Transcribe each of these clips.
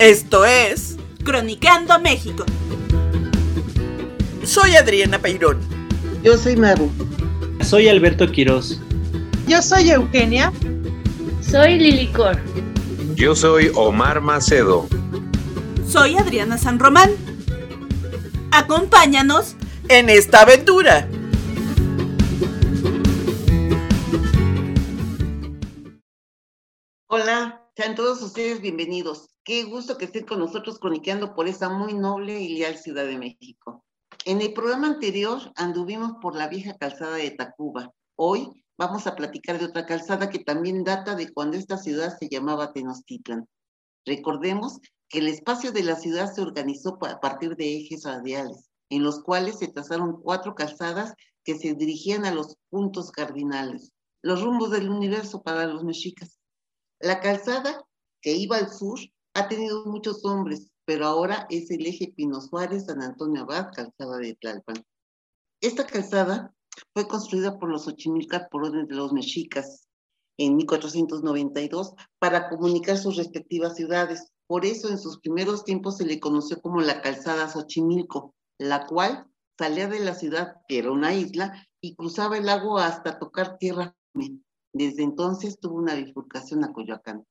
Esto es Cronicando México. Soy Adriana Peirón. Yo soy Maru. Soy Alberto Quiroz. Yo soy Eugenia. Soy Lilicor. Yo soy Omar Macedo. Soy Adriana San Román. Acompáñanos en esta aventura. Hola, sean todos ustedes bienvenidos. Qué gusto que estén con nosotros croniqueando por esa muy noble y leal Ciudad de México. En el programa anterior anduvimos por la vieja calzada de Tacuba. Hoy vamos a platicar de otra calzada que también data de cuando esta ciudad se llamaba Tenochtitlan. Recordemos que el espacio de la ciudad se organizó a partir de ejes radiales, en los cuales se trazaron cuatro calzadas que se dirigían a los puntos cardinales, los rumbos del universo para los mexicas. La calzada que iba al sur ha tenido muchos nombres, pero ahora es el eje Pino Suárez, San Antonio Abad, calzada de Tlalpan. Esta calzada fue construida por los Ochimilcas por orden de los mexicas en 1492 para comunicar sus respectivas ciudades. Por eso en sus primeros tiempos se le conoció como la calzada Xochimilco, la cual salía de la ciudad, que era una isla, y cruzaba el lago hasta tocar tierra. Desde entonces tuvo una bifurcación a Coyoacán.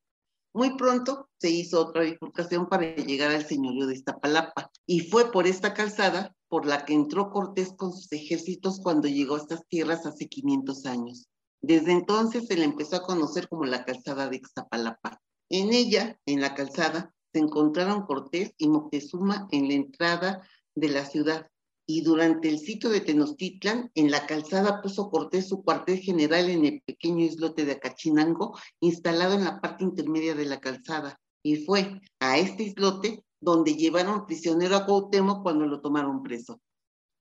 Muy pronto se hizo otra bifurcación para llegar al señorío de Iztapalapa y fue por esta calzada por la que entró Cortés con sus ejércitos cuando llegó a estas tierras hace 500 años. Desde entonces se le empezó a conocer como la calzada de Iztapalapa. En ella, en la calzada, se encontraron Cortés y Moctezuma en la entrada de la ciudad y durante el sitio de Tenochtitlan, en la calzada puso Cortés su cuartel general en el pequeño islote de Acachinango, instalado en la parte intermedia de la calzada. Y fue a este islote donde llevaron prisionero a Cuauhtémoc cuando lo tomaron preso.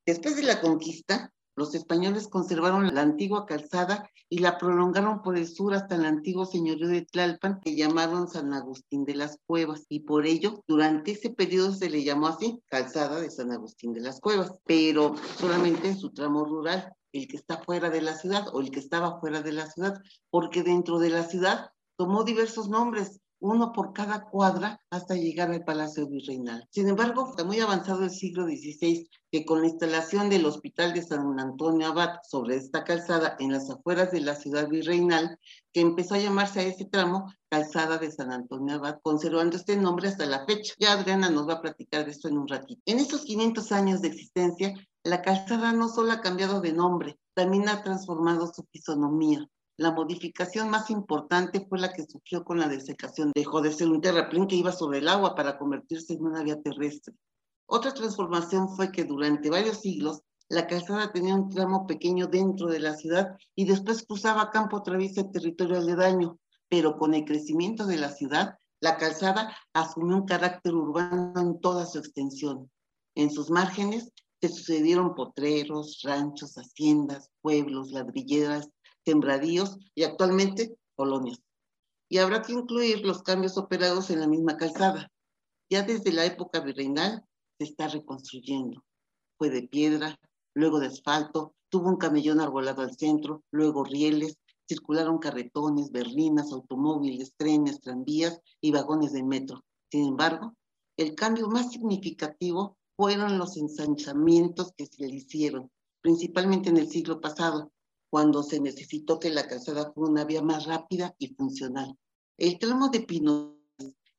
Después de la conquista, los españoles conservaron la antigua calzada y la prolongaron por el sur hasta el antiguo señorío de Tlalpan, que llamaron San Agustín de las Cuevas, y por ello, durante ese periodo se le llamó así, calzada de San Agustín de las Cuevas, pero solamente en su tramo rural, el que está fuera de la ciudad o el que estaba fuera de la ciudad, porque dentro de la ciudad tomó diversos nombres, uno por cada cuadra hasta llegar al Palacio Virreinal. Sin embargo, está muy avanzado el siglo XVI que con la instalación del Hospital de San Antonio Abad sobre esta calzada en las afueras de la ciudad virreinal, que empezó a llamarse a ese tramo Calzada de San Antonio Abad, conservando este nombre hasta la fecha. Ya Adriana nos va a platicar de esto en un ratito. En estos 500 años de existencia, la calzada no solo ha cambiado de nombre, también ha transformado su fisonomía. La modificación más importante fue la que surgió con la desecación. Dejó de ser un terraplén que iba sobre el agua para convertirse en una vía terrestre. Otra transformación fue que durante varios siglos la calzada tenía un tramo pequeño dentro de la ciudad y después cruzaba campo traviesa el territorio aledaño, pero con el crecimiento de la ciudad, la calzada asumió un carácter urbano en toda su extensión. En sus márgenes se sucedieron potreros, ranchos, haciendas, pueblos, ladrilleras, sembradíos y actualmente colonias. Y habrá que incluir los cambios operados en la misma calzada. Ya desde la época virreinal se está reconstruyendo. Fue de piedra, luego de asfalto, tuvo un camellón arbolado al centro, luego rieles, circularon carretones, berlinas, automóviles, trenes, tranvías y vagones de metro. Sin embargo, el cambio más significativo fueron los ensanchamientos que se le hicieron, principalmente en el siglo pasado, cuando se necesitó que la calzada fuera una vía más rápida y funcional. El tramo de Pino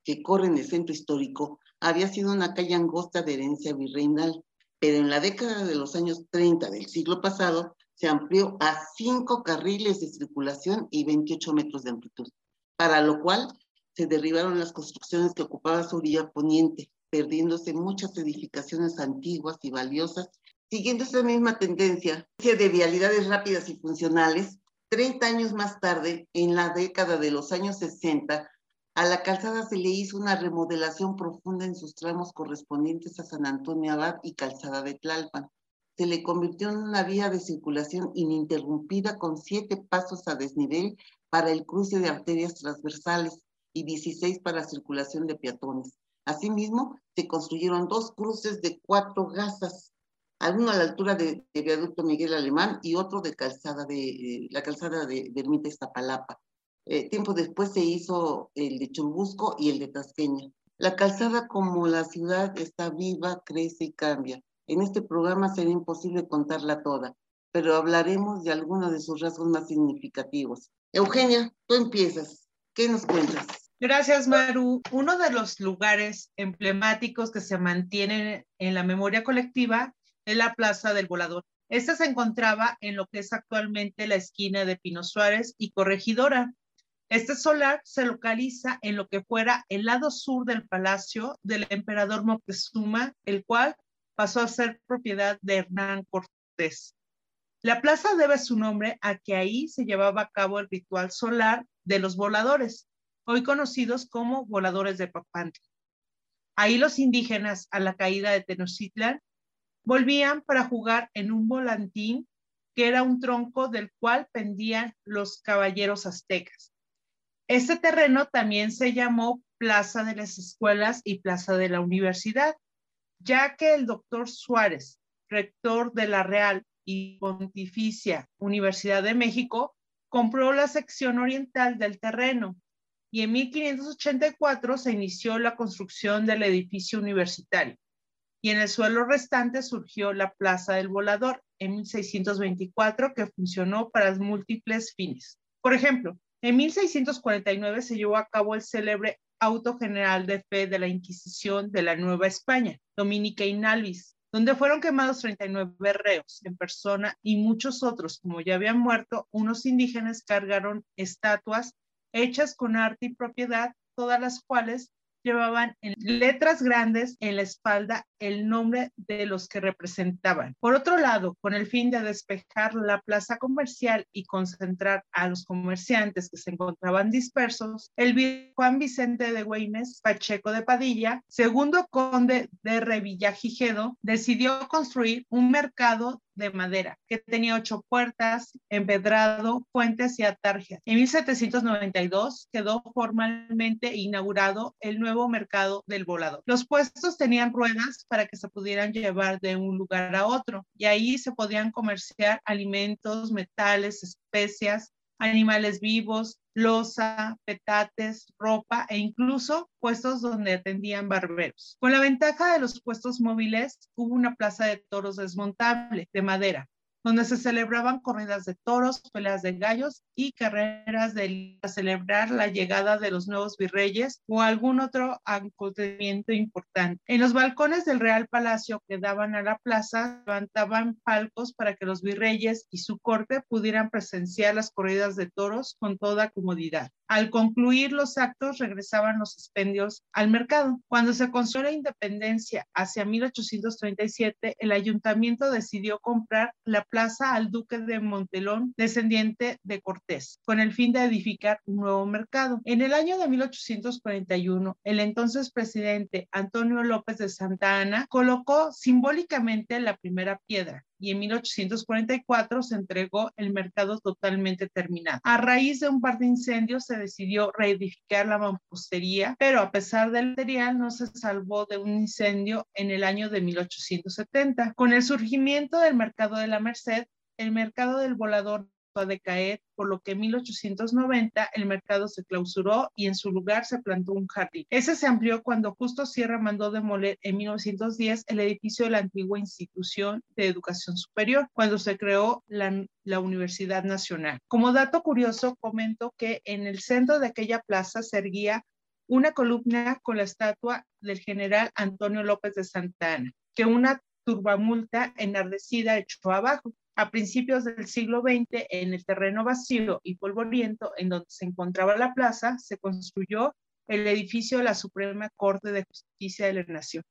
que corre en el centro histórico había sido una calle angosta de herencia virreinal, pero en la década de los años 30 del siglo pasado se amplió a cinco carriles de circulación y 28 metros de amplitud, para lo cual se derribaron las construcciones que ocupaban su orilla poniente, perdiéndose muchas edificaciones antiguas y valiosas Siguiendo esa misma tendencia de vialidades rápidas y funcionales, 30 años más tarde, en la década de los años 60, a la calzada se le hizo una remodelación profunda en sus tramos correspondientes a San Antonio Abad y Calzada de Tlalpan. Se le convirtió en una vía de circulación ininterrumpida con siete pasos a desnivel para el cruce de arterias transversales y 16 para circulación de peatones. Asimismo, se construyeron dos cruces de cuatro gasas uno a la altura de, viaducto Miguel Alemán y otro de calzada de eh, la calzada de, de Ermita Iztapalapa. Eh, tiempo después se hizo el de Chumbusco y el de Tasqueña. La calzada como la ciudad está viva, crece y cambia. En este programa será imposible contarla toda, pero hablaremos de algunos de sus rasgos más significativos. Eugenia, tú empiezas. ¿Qué nos cuentas? Gracias, Maru. Uno de los lugares emblemáticos que se mantienen en la memoria colectiva es la Plaza del Volador. Esta se encontraba en lo que es actualmente la esquina de Pino Suárez y Corregidora. Este solar se localiza en lo que fuera el lado sur del palacio del emperador Moctezuma, el cual pasó a ser propiedad de Hernán Cortés. La plaza debe su nombre a que ahí se llevaba a cabo el ritual solar de los voladores, hoy conocidos como voladores de Papantla. Ahí los indígenas, a la caída de Tenochtitlan, volvían para jugar en un volantín que era un tronco del cual pendían los caballeros aztecas. Este terreno también se llamó Plaza de las Escuelas y Plaza de la Universidad, ya que el doctor Suárez, rector de la Real y Pontificia Universidad de México, compró la sección oriental del terreno y en 1584 se inició la construcción del edificio universitario y en el suelo restante surgió la Plaza del Volador en 1624 que funcionó para múltiples fines. Por ejemplo, en 1649 se llevó a cabo el célebre auto general de fe de la Inquisición de la Nueva España, Dominica Inalvis, donde fueron quemados 39 reos en persona y muchos otros, como ya habían muerto, unos indígenas cargaron estatuas hechas con arte y propiedad, todas las cuales llevaban en letras grandes en la espalda el nombre de los que representaban. Por otro lado, con el fin de despejar la plaza comercial y concentrar a los comerciantes que se encontraban dispersos, el Juan Vicente de Güemes Pacheco de Padilla, segundo conde de Revillagigedo, decidió construir un mercado de madera, que tenía ocho puertas, empedrado, puentes y atarjas. En 1792 quedó formalmente inaugurado el nuevo mercado del volador. Los puestos tenían ruedas para que se pudieran llevar de un lugar a otro y ahí se podían comerciar alimentos, metales, especias, animales vivos, losa, petates, ropa e incluso puestos donde atendían barberos. Con la ventaja de los puestos móviles, hubo una plaza de toros desmontable de madera, donde se celebraban corridas de toros, peleas de gallos y carreras de celebrar la llegada de los nuevos virreyes o algún otro acontecimiento importante. En los balcones del Real Palacio que daban a la plaza, levantaban palcos para que los virreyes y su corte pudieran presenciar las corridas de toros con toda comodidad. Al concluir los actos, regresaban los expendios al mercado. Cuando se construyó la independencia hacia 1837, el ayuntamiento decidió comprar la plaza al duque de Montelón, descendiente de Cortés, con el fin de edificar un nuevo mercado. En el año de 1841, el entonces presidente Antonio López de Santa Ana colocó simbólicamente la primera piedra y en 1844 se entregó el mercado totalmente terminado. A raíz de un par de incendios se decidió reedificar la mampostería, pero a pesar del material no se salvó de un incendio en el año de 1870. Con el surgimiento del mercado de la Merced, el mercado del volador a decaer, por lo que en 1890 el mercado se clausuró y en su lugar se plantó un jardín. Ese se amplió cuando Justo Sierra mandó demoler en 1910 el edificio de la antigua institución de educación superior, cuando se creó la, Universidad Nacional. Como dato curioso, comento que en el centro de aquella plaza se erguía una columna con la estatua del general Antonio López de Santa Ana, que una turbamulta enardecida echó abajo a principios del siglo XX, en el terreno vacío y polvoriento en donde se encontraba la plaza, se construyó el edificio de la Suprema Corte de Justicia de la Nación.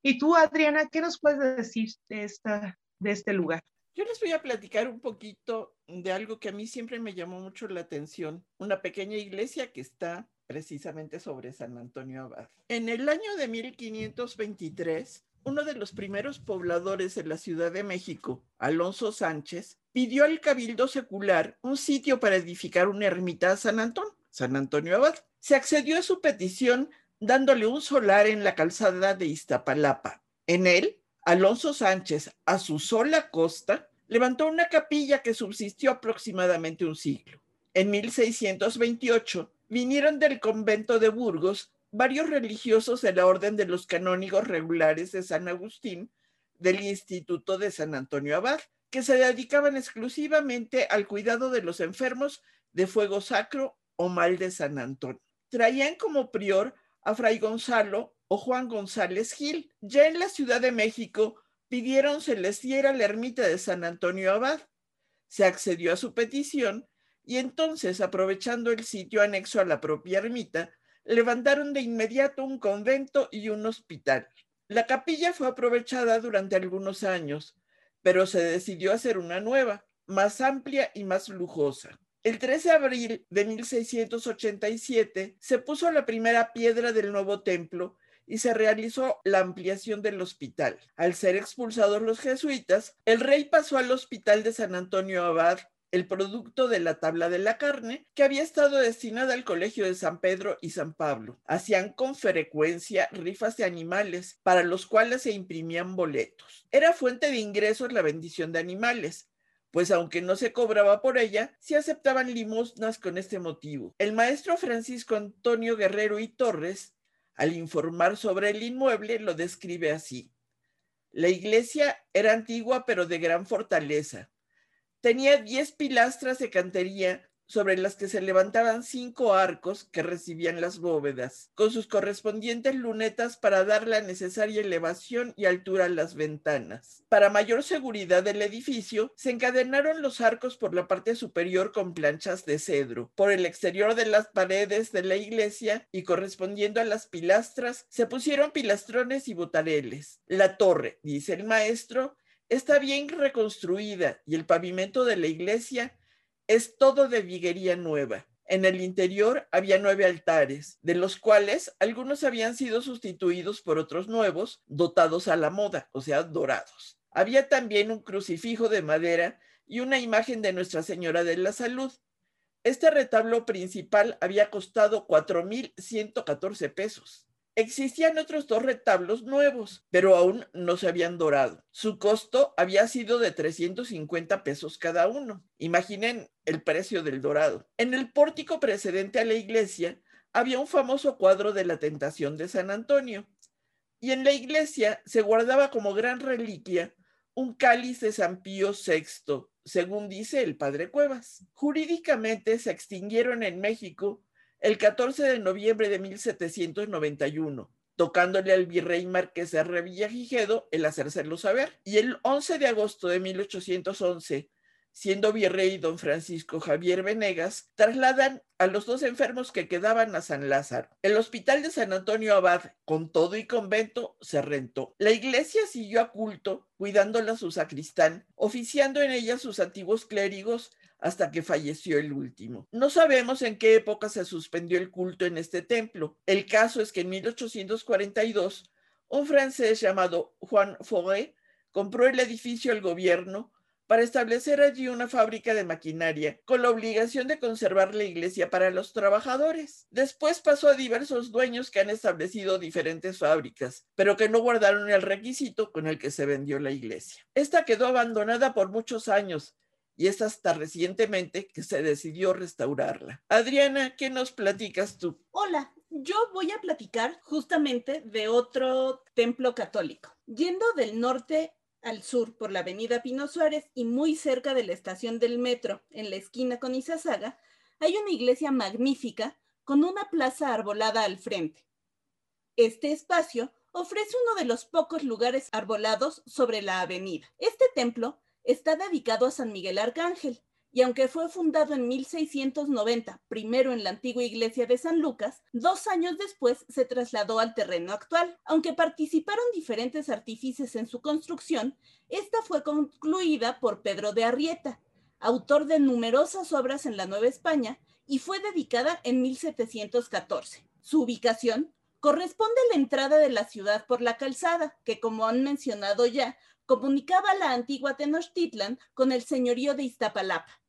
Y tú, Adriana, ¿qué nos puedes decir de, esta, de este lugar? Yo les voy a platicar un poquito de algo que a mí siempre me llamó mucho la atención, una pequeña iglesia que está precisamente sobre San Antonio Abad. En el año de 1523, uno de los primeros pobladores de la Ciudad de México, Alonso Sánchez, pidió al Cabildo Secular un sitio para edificar una ermita a San Antón, San Antonio Abad. Se accedió a su petición dándole un solar en la calzada de Iztapalapa. En él, Alonso Sánchez, a su sola costa, levantó una capilla que subsistió aproximadamente un siglo. En 1628 vinieron del convento de Burgos varios religiosos de la Orden de los Canónigos Regulares de San Agustín del Instituto de San Antonio Abad, que se dedicaban exclusivamente al cuidado de los enfermos de fuego sacro o mal de San Antonio. Traían como prior a Fray Gonzalo o Juan González Gil. Ya en la Ciudad de México pidieron se les diera la ermita de San Antonio Abad. Se accedió a su petición y entonces, aprovechando el sitio anexo a la propia ermita, levantaron de inmediato un convento y un hospital. La capilla fue aprovechada durante algunos años, pero se decidió hacer una nueva, más amplia y más lujosa. El 13 de abril de 1687 se puso la primera piedra del nuevo templo y se realizó la ampliación del hospital. Al ser expulsados los jesuitas, el rey pasó al hospital de San Antonio Abad el producto de la tabla de la carne que había estado destinada al colegio de San Pedro y San Pablo. Hacían con frecuencia rifas de animales para los cuales se imprimían boletos. Era fuente de ingresos la bendición de animales, pues aunque no se cobraba por ella, se aceptaban limosnas con este motivo. El maestro Francisco Antonio Guerrero y Torres, al informar sobre el inmueble, lo describe así. La iglesia era antigua pero de gran fortaleza Tenía 10 pilastras de cantería sobre las que se levantaban cinco arcos que recibían las bóvedas, con sus correspondientes lunetas para dar la necesaria elevación y altura a las ventanas. Para mayor seguridad del edificio, se encadenaron los arcos por la parte superior con planchas de cedro. Por el exterior de las paredes de la iglesia y correspondiendo a las pilastras, se pusieron pilastrones y botareles. La torre, dice el maestro, está bien reconstruida y el pavimento de la iglesia es todo de viguería nueva. En el interior había nueve altares, de los cuales algunos habían sido sustituidos por otros nuevos, dotados a la moda, o sea, dorados. Había también un crucifijo de madera y una imagen de Nuestra Señora de la Salud. Este retablo principal había costado 4.114 pesos. Existían otros dos retablos nuevos, pero aún no se habían dorado. Su costo había sido de 350 pesos cada uno. Imaginen el precio del dorado. En el pórtico precedente a la iglesia había un famoso cuadro de la tentación de San Antonio. Y en la iglesia se guardaba como gran reliquia un cáliz de San Pío VI, según dice el padre Cuevas. Jurídicamente se extinguieron en México el 14 de noviembre de 1791, tocándole al virrey marqués de Revillagigedo el hacérselo saber. Y el 11 de agosto de 1811, siendo virrey don Francisco Javier Venegas, trasladan a los dos enfermos que quedaban a San Lázaro. El hospital de San Antonio Abad, con todo y convento, se rentó. La iglesia siguió a culto, cuidándola su sacristán, oficiando en ella sus antiguos clérigos hasta que falleció el último. No sabemos en qué época se suspendió el culto en este templo. El caso es que en 1842 un francés llamado Juan Fauré compró el edificio al gobierno para establecer allí una fábrica de maquinaria con la obligación de conservar la iglesia para los trabajadores. Después pasó a diversos dueños que han establecido diferentes fábricas, pero que no guardaron el requisito con el que se vendió la iglesia. Esta quedó abandonada por muchos años y es hasta recientemente que se decidió restaurarla. Adriana, ¿qué nos platicas tú? Hola, yo voy a platicar justamente de otro templo católico. Yendo del norte al sur por la avenida Pino Suárez y muy cerca de la estación del metro, en la esquina con Izazaga, hay una iglesia magnífica con una plaza arbolada al frente. Este espacio ofrece uno de los pocos lugares arbolados sobre la avenida. Este templo está dedicado a San Miguel Arcángel, y aunque fue fundado en 1690, primero en la antigua iglesia de San Lucas, dos años después se trasladó al terreno actual. Aunque participaron diferentes artífices en su construcción, esta fue concluida por Pedro de Arrieta, autor de numerosas obras en la Nueva España, y fue dedicada en 1714. Su ubicación corresponde a la entrada de la ciudad por la calzada, que como han mencionado ya, comunicaba la antigua Tenochtitlan con el señorío de Iztapalapa.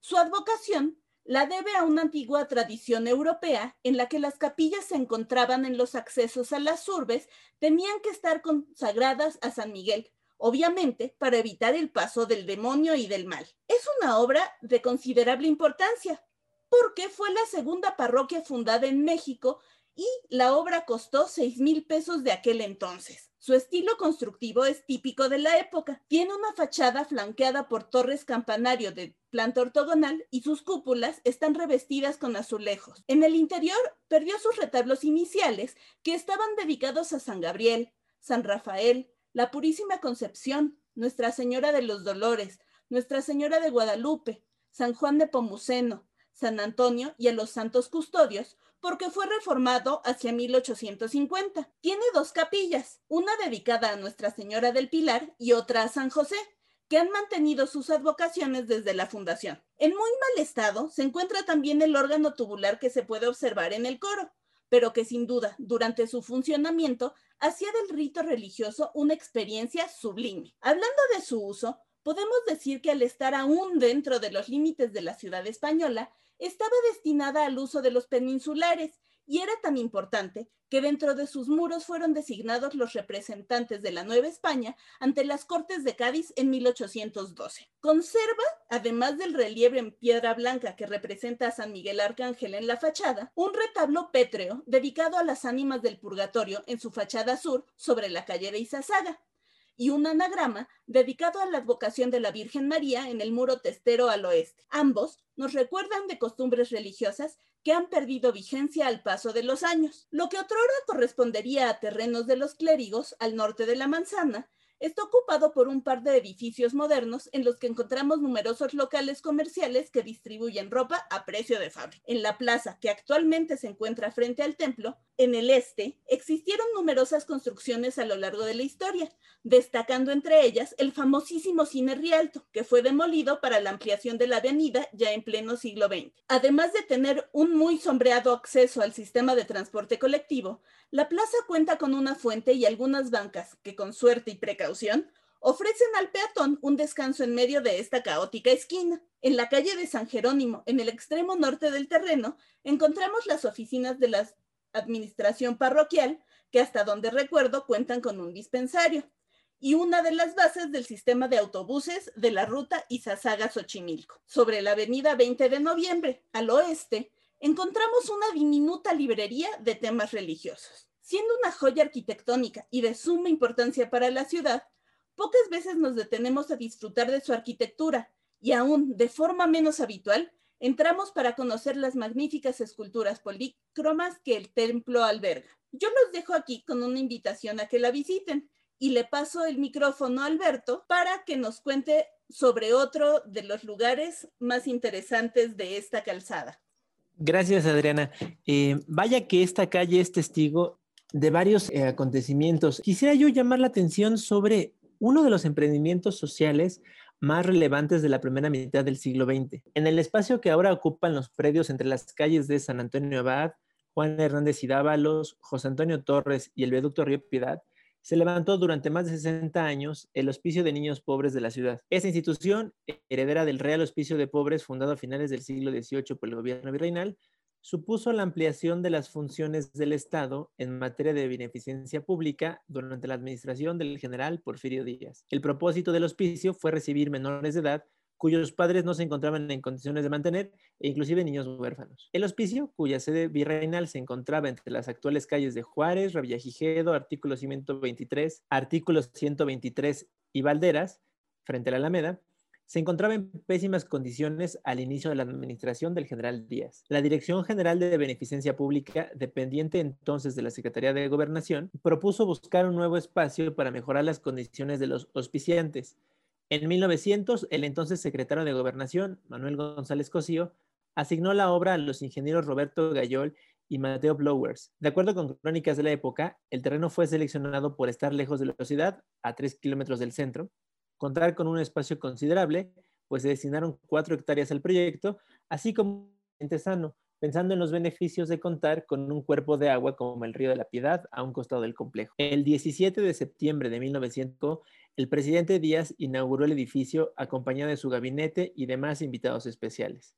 Su advocación la debe a una antigua tradición europea en la que las capillas se encontraban en los accesos a las urbes, tenían que estar consagradas a San Miguel, obviamente para evitar el paso del demonio y del mal. Es una obra de considerable importancia, porque fue la segunda parroquia fundada en México y la obra costó 6 mil pesos de aquel entonces. Su estilo constructivo es típico de la época. Tiene una fachada flanqueada por torres campanario de planta ortogonal y sus cúpulas están revestidas con azulejos. En el interior perdió sus retablos iniciales que estaban dedicados a San Gabriel, San Rafael, la Purísima Concepción, Nuestra Señora de los Dolores, Nuestra Señora de Guadalupe, San Juan de Pomuceno, San Antonio y a los santos custodios, porque fue reformado hacia 1850. Tiene dos capillas, una dedicada a Nuestra Señora del Pilar y otra a San José, que han mantenido sus advocaciones desde la fundación. En muy mal estado se encuentra también el órgano tubular que se puede observar en el coro, pero que sin duda, durante su funcionamiento, hacía del rito religioso una experiencia sublime. Hablando de su uso, podemos decir que al estar aún dentro de los límites de la ciudad española, estaba destinada al uso de los peninsulares y era tan importante que dentro de sus muros fueron designados los representantes de la Nueva España ante las Cortes de Cádiz en 1812. Conserva, además del relieve en piedra blanca que representa a San Miguel Arcángel en la fachada, un retablo pétreo dedicado a las ánimas del purgatorio en su fachada sur sobre la calle de Izazaga y un anagrama dedicado a la advocación de la Virgen María en el muro testero al oeste. Ambos nos recuerdan de costumbres religiosas que han perdido vigencia al paso de los años. Lo que otrora correspondería a terrenos de los clérigos al norte de la manzana está ocupado por un par de edificios modernos en los que encontramos numerosos locales comerciales que distribuyen ropa a precio de fábrica. En la plaza, que actualmente se encuentra frente al templo, en el este, existieron numerosas construcciones a lo largo de la historia, destacando entre ellas el famosísimo Cine Rialto, que fue demolido para la ampliación de la avenida ya en pleno siglo XX. Además de tener un muy sombreado acceso al sistema de transporte colectivo, la plaza cuenta con una fuente y algunas bancas que con suerte y precaución ofrecen al peatón un descanso en medio de esta caótica esquina. En la calle de San Jerónimo, en el extremo norte del terreno, encontramos las oficinas de la administración parroquial, que hasta donde recuerdo cuentan con un dispensario, y una de las bases del sistema de autobuses de la ruta Izazaga-Xochimilco. Sobre la avenida 20 de noviembre, al oeste, encontramos una diminuta librería de temas religiosos. Siendo una joya arquitectónica y de suma importancia para la ciudad, pocas veces nos detenemos a disfrutar de su arquitectura y aún de forma menos habitual, entramos para conocer las magníficas esculturas polícromas que el templo alberga. Yo los dejo aquí con una invitación a que la visiten y le paso el micrófono a Alberto para que nos cuente sobre otro de los lugares más interesantes de esta calzada. Gracias, Adriana. Eh, vaya que esta calle es testigo de varios eh, acontecimientos. Quisiera yo llamar la atención sobre uno de los emprendimientos sociales más relevantes de la primera mitad del siglo XX. En el espacio que ahora ocupan los predios entre las calles de San Antonio Abad, Juan Hernández y Dávalos, José Antonio Torres y el viaducto Río Piedad, se levantó durante más de 60 años el Hospicio de Niños Pobres de la ciudad. Esta institución, heredera del Real Hospicio de Pobres fundado a finales del siglo XVIII por el gobierno virreinal, supuso la ampliación de las funciones del Estado en materia de beneficencia pública durante la administración del general Porfirio Díaz. El propósito del hospicio fue recibir menores de edad cuyos padres no se encontraban en condiciones de mantener, e inclusive niños huérfanos. El hospicio, cuya sede virreinal se encontraba entre las actuales calles de Juárez, Ravillagigedo, artículo 123, artículos 123 y Valderas, frente a la Alameda, se encontraba en pésimas condiciones al inicio de la administración del general Díaz. La Dirección General de Beneficencia Pública, dependiente entonces de la Secretaría de Gobernación, propuso buscar un nuevo espacio para mejorar las condiciones de los hospiciantes, en 1900, el entonces secretario de Gobernación, Manuel González Cosío, asignó la obra a los ingenieros Roberto Gayol y Mateo Blowers. De acuerdo con crónicas de la época, el terreno fue seleccionado por estar lejos de la ciudad, a tres kilómetros del centro, contar con un espacio considerable, pues se destinaron cuatro hectáreas al proyecto, así como un sano, pensando en los beneficios de contar con un cuerpo de agua como el río de la Piedad a un costado del complejo. El 17 de septiembre de 1900, el presidente Díaz inauguró el edificio acompañado de su gabinete y demás invitados especiales.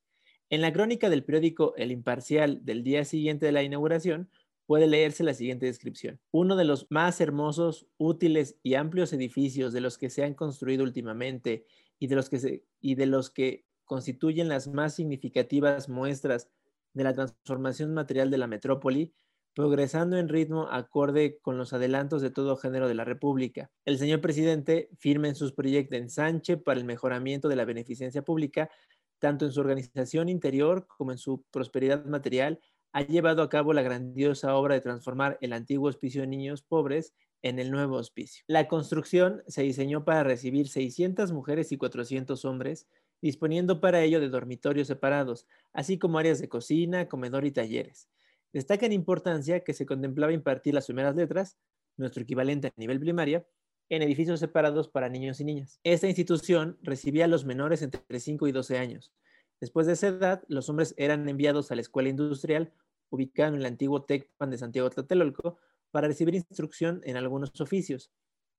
En la crónica del periódico El Imparcial del día siguiente de la inauguración, puede leerse la siguiente descripción. Uno de los más hermosos, útiles y amplios edificios de los que se han construido últimamente y de los que, y de los que constituyen las más significativas muestras de la transformación material de la metrópoli, progresando en ritmo acorde con los adelantos de todo género de la República. El señor presidente firma en sus proyectos en Sánchez para el mejoramiento de la beneficencia pública, tanto en su organización interior como en su prosperidad material, ha llevado a cabo la grandiosa obra de transformar el antiguo hospicio de niños pobres en el nuevo hospicio. La construcción se diseñó para recibir 600 mujeres y 400 hombres, disponiendo para ello de dormitorios separados, así como áreas de cocina, comedor y talleres. Destaca en importancia que se contemplaba impartir las primeras letras, nuestro equivalente a nivel primaria, en edificios separados para niños y niñas. Esta institución recibía a los menores entre 5 y 12 años. Después de esa edad, los hombres eran enviados a la escuela industrial, ubicada en el antiguo TECPAN de Santiago Tlatelolco, para recibir instrucción en algunos oficios.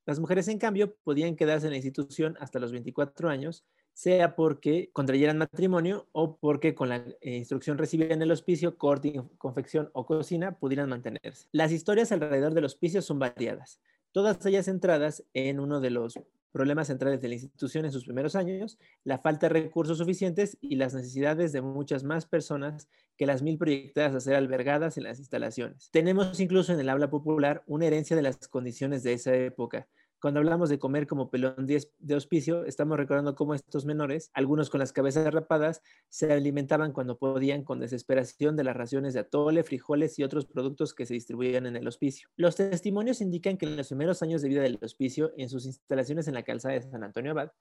Las mujeres, en cambio, podían quedarse en la institución hasta los 24 años, sea porque contrayeran matrimonio o porque con la eh, instrucción recibida en el hospicio, corte, confección o cocina pudieran mantenerse. Las historias alrededor del hospicio son variadas, todas ellas centradas en uno de los problemas centrales de la institución en sus primeros años, la falta de recursos suficientes y las necesidades de muchas más personas que las mil proyectadas a ser albergadas en las instalaciones. Tenemos incluso en el habla popular una herencia de las condiciones de esa época, cuando hablamos de comer como pelón de hospicio, estamos recordando cómo estos menores, algunos con las cabezas rapadas, se alimentaban cuando podían con desesperación de las raciones de atole, frijoles y otros productos que se distribuían en el hospicio. Los testimonios indican que en los primeros años de vida del hospicio, en sus instalaciones en la calzada de San Antonio Abad,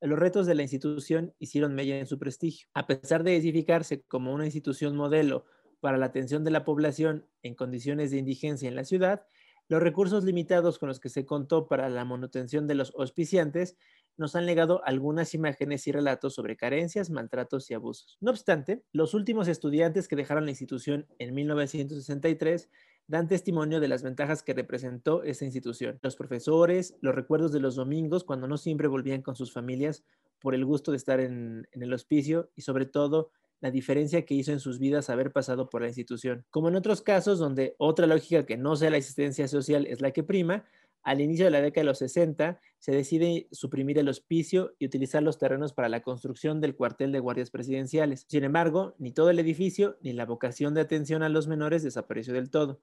los retos de la institución hicieron mella en su prestigio. A pesar de edificarse como una institución modelo para la atención de la población en condiciones de indigencia en la ciudad, los recursos limitados con los que se contó para la manutención de los auspiciantes nos han legado algunas imágenes y relatos sobre carencias, maltratos y abusos. No obstante, los últimos estudiantes que dejaron la institución en 1963 dan testimonio de las ventajas que representó esa institución. Los profesores, los recuerdos de los domingos cuando no siempre volvían con sus familias por el gusto de estar en, en el hospicio y sobre todo la diferencia que hizo en sus vidas haber pasado por la institución. Como en otros casos donde otra lógica que no sea la existencia social es la que prima, al inicio de la década de los 60 se decide suprimir el hospicio y utilizar los terrenos para la construcción del cuartel de guardias presidenciales. Sin embargo, ni todo el edificio ni la vocación de atención a los menores desapareció del todo.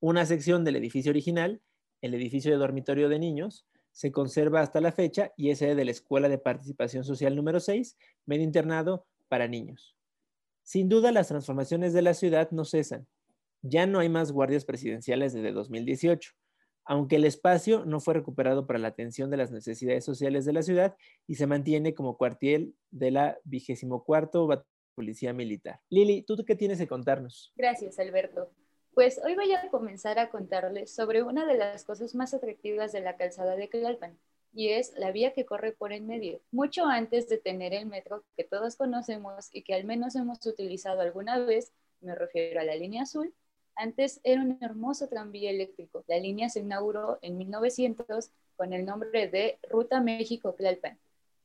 Una sección del edificio original, el edificio de dormitorio de niños, se conserva hasta la fecha y es sede de la Escuela de Participación Social número 6, medio internado para niños. Sin duda, las transformaciones de la ciudad no cesan. Ya no hay más guardias presidenciales desde 2018, aunque el espacio no fue recuperado para la atención de las necesidades sociales de la ciudad y se mantiene como cuartel de la 24 Policía Militar. Lili, ¿tú qué tienes que contarnos? Gracias, Alberto. Pues hoy voy a comenzar a contarles sobre una de las cosas más atractivas de la calzada de Tlalpan, y es la vía que corre por en medio. Mucho antes de tener el metro que todos conocemos y que al menos hemos utilizado alguna vez, me refiero a la línea azul, antes era un hermoso tranvía eléctrico. La línea se inauguró en 1900 con el nombre de Ruta México-Tlalpan.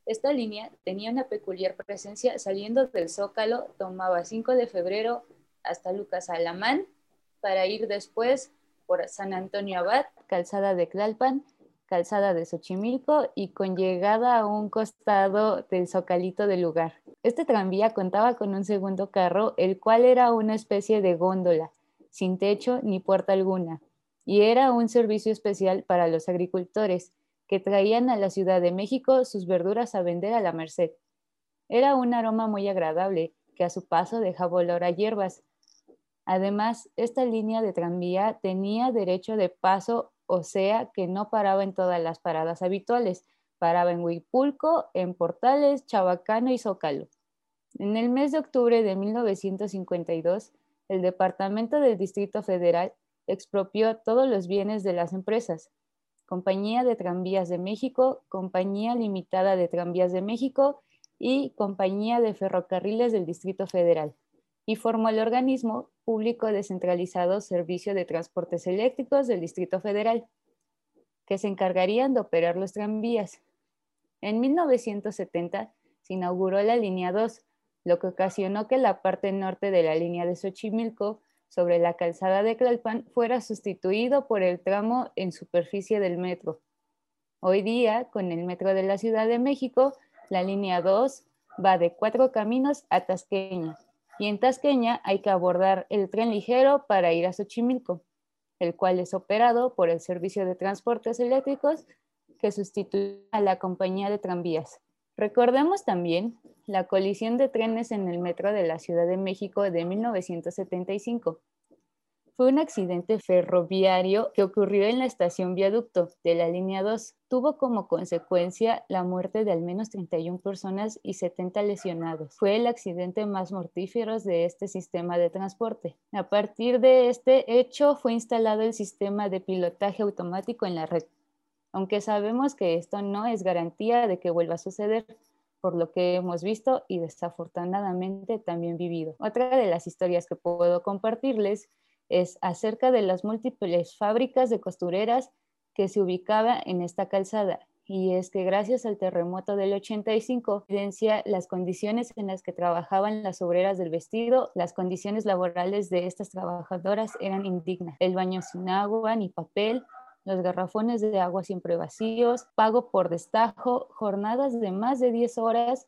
Esta línea tenía una peculiar presencia saliendo del Zócalo, tomaba 5 de febrero hasta Lucas Alamán para ir después por San Antonio Abad, Calzada de Tlalpan, calzada de Xochimilco y con llegada a un costado del zocalito del lugar. Este tranvía contaba con un segundo carro, el cual era una especie de góndola, sin techo ni puerta alguna, y era un servicio especial para los agricultores que traían a la Ciudad de México sus verduras a vender a la merced. Era un aroma muy agradable que a su paso dejaba olor a hierbas. Además, esta línea de tranvía tenía derecho de paso o sea que no paraba en todas las paradas habituales, paraba en Huipulco, en Portales, Chabacano y Zócalo. En el mes de octubre de 1952, el Departamento del Distrito Federal expropió todos los bienes de las empresas, Compañía de Tranvías de México, Compañía Limitada de Tranvías de México y Compañía de Ferrocarriles del Distrito Federal, y formó el organismo público descentralizado Servicio de Transportes Eléctricos del Distrito Federal, que se encargarían de operar los tranvías. En 1970 se inauguró la línea 2, lo que ocasionó que la parte norte de la línea de Xochimilco sobre la calzada de Tlalpan fuera sustituido por el tramo en superficie del metro. Hoy día, con el metro de la Ciudad de México, la línea 2 va de Cuatro Caminos a Tasqueña Y en Tasqueña hay que abordar el tren ligero para ir a Xochimilco, el cual es operado por el Servicio de Transportes Eléctricos que sustituye a la compañía de tranvías. Recordemos también la colisión de trenes en el metro de la Ciudad de México de 1975. Fue un accidente ferroviario que ocurrió en la estación Viaducto de la línea 2. Tuvo como consecuencia la muerte de al menos 31 personas y 70 lesionados. Fue el accidente más mortífero de este sistema de transporte. A partir de este hecho fue instalado el sistema de pilotaje automático en la red aunque sabemos que esto no es garantía de que vuelva a suceder, por lo que hemos visto y desafortunadamente también vivido. Otra de las historias que puedo compartirles es acerca de las múltiples fábricas de costureras que se ubicaba en esta calzada. Y es que gracias al terremoto del 85 evidencia las condiciones en las que trabajaban las obreras del vestido, las condiciones laborales de estas trabajadoras eran indignas. El baño sin agua ni papel, los garrafones de agua siempre vacíos, pago por destajo, jornadas de más de 10 horas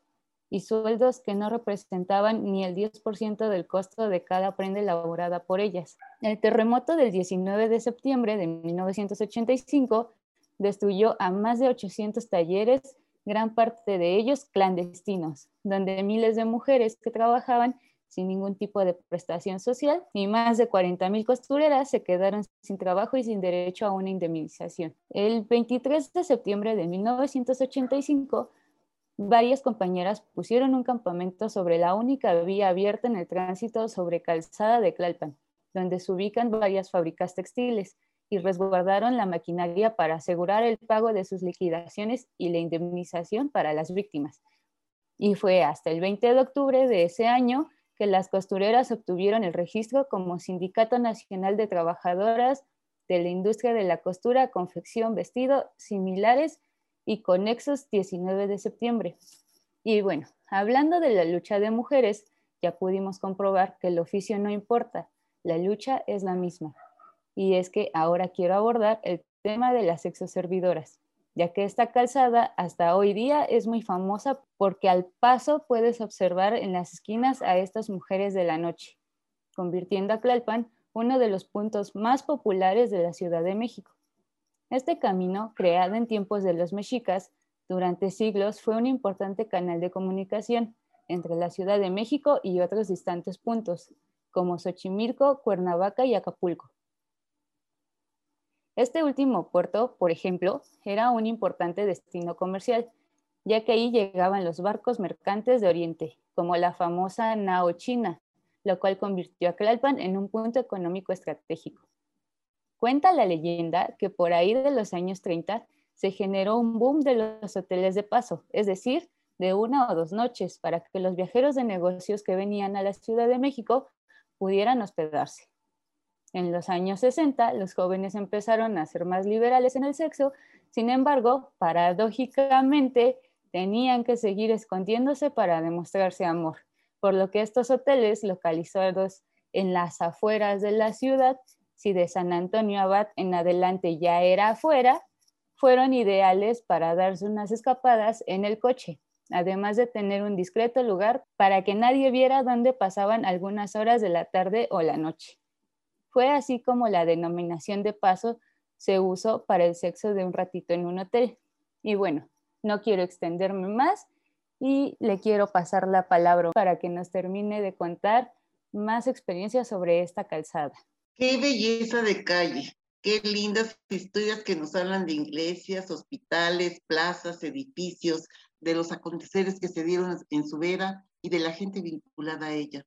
y sueldos que no representaban ni el 10% del costo de cada prenda elaborada por ellas. El terremoto del 19 de septiembre de 1985 destruyó a más de 800 talleres, gran parte de ellos clandestinos, donde miles de mujeres que trabajaban sin ningún tipo de prestación social y más de 40 mil costureras se quedaron sin trabajo y sin derecho a una indemnización. El 23 de septiembre de 1985, varias compañeras pusieron un campamento sobre la única vía abierta en el tránsito sobre Calzada de Clalpan, donde se ubican varias fábricas textiles y resguardaron la maquinaria para asegurar el pago de sus liquidaciones y la indemnización para las víctimas. Y fue hasta el 20 de octubre de ese año que las costureras obtuvieron el registro como Sindicato Nacional de Trabajadoras de la Industria de la Costura, Confección, Vestido, similares y conexos 19 de septiembre. Y bueno, hablando de la lucha de mujeres, ya pudimos comprobar que el oficio no importa, la lucha es la misma. Y es que ahora quiero abordar el tema de las exoservidoras ya que esta calzada hasta hoy día es muy famosa porque al paso puedes observar en las esquinas a estas mujeres de la noche, convirtiendo a Tlalpan uno de los puntos más populares de la Ciudad de México. Este camino, creado en tiempos de los mexicas, durante siglos fue un importante canal de comunicación entre la Ciudad de México y otros distantes puntos, como Xochimilco, Cuernavaca y Acapulco. Este último puerto, por ejemplo, era un importante destino comercial, ya que ahí llegaban los barcos mercantes de Oriente, como la famosa Nao China, lo cual convirtió a Tlalpan en un punto económico estratégico. Cuenta la leyenda que por ahí de los años 30 se generó un boom de los hoteles de paso, es decir, de una o dos noches, para que los viajeros de negocios que venían a la Ciudad de México pudieran hospedarse. En los años 60, los jóvenes empezaron a ser más liberales en el sexo, sin embargo, paradójicamente, tenían que seguir escondiéndose para demostrarse amor, por lo que estos hoteles localizados en las afueras de la ciudad, si de San Antonio Abad en adelante ya era afuera, fueron ideales para darse unas escapadas en el coche, además de tener un discreto lugar para que nadie viera dónde pasaban algunas horas de la tarde o la noche. Fue así como la denominación de paso se usó para el sexo de un ratito en un hotel. Y bueno, no quiero extenderme más y le quiero pasar la palabra para que nos termine de contar más experiencias sobre esta calzada. Qué belleza de calle, qué lindas historias que nos hablan de iglesias, hospitales, plazas, edificios, de los aconteceres que se dieron en su vera y de la gente vinculada a ella.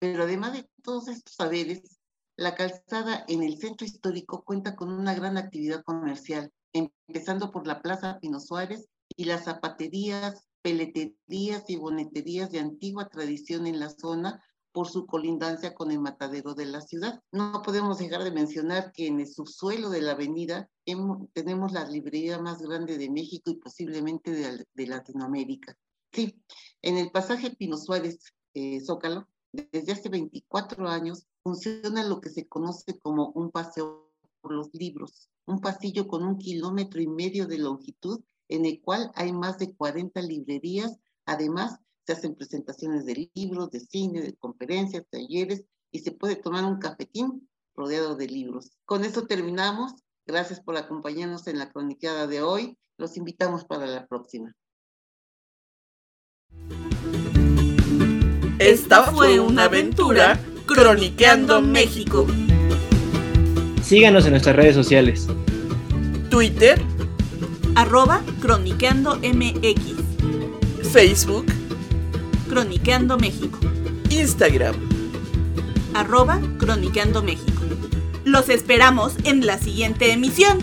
Pero además de todos estos saberes, la calzada en el centro histórico cuenta con una gran actividad comercial, empezando por la Plaza Pino Suárez y las zapaterías, peleterías y boneterías de antigua tradición en la zona por su colindancia con el matadero de la ciudad. No podemos dejar de mencionar que en el subsuelo de la avenida tenemos la librería más grande de México y posiblemente de, Latinoamérica. Sí, en el pasaje Pino Suárez eh, Zócalo, desde hace 24 años funciona lo que se conoce como un paseo por los libros, un pasillo con un kilómetro y medio de longitud en el cual hay más de 40 librerías, además se hacen presentaciones de libros, de cine, de conferencias, talleres y se puede tomar un cafetín rodeado de libros. Con esto terminamos. Gracias por acompañarnos en la croniqueada de hoy. Los invitamos para la próxima. Esta fue una aventura croniqueando México. Síganos en nuestras redes sociales. Twitter, Arroba Croniqueando MX. Facebook, Croniqueando México. Instagram. Arroba Croniqueando México. Los esperamos en la siguiente emisión.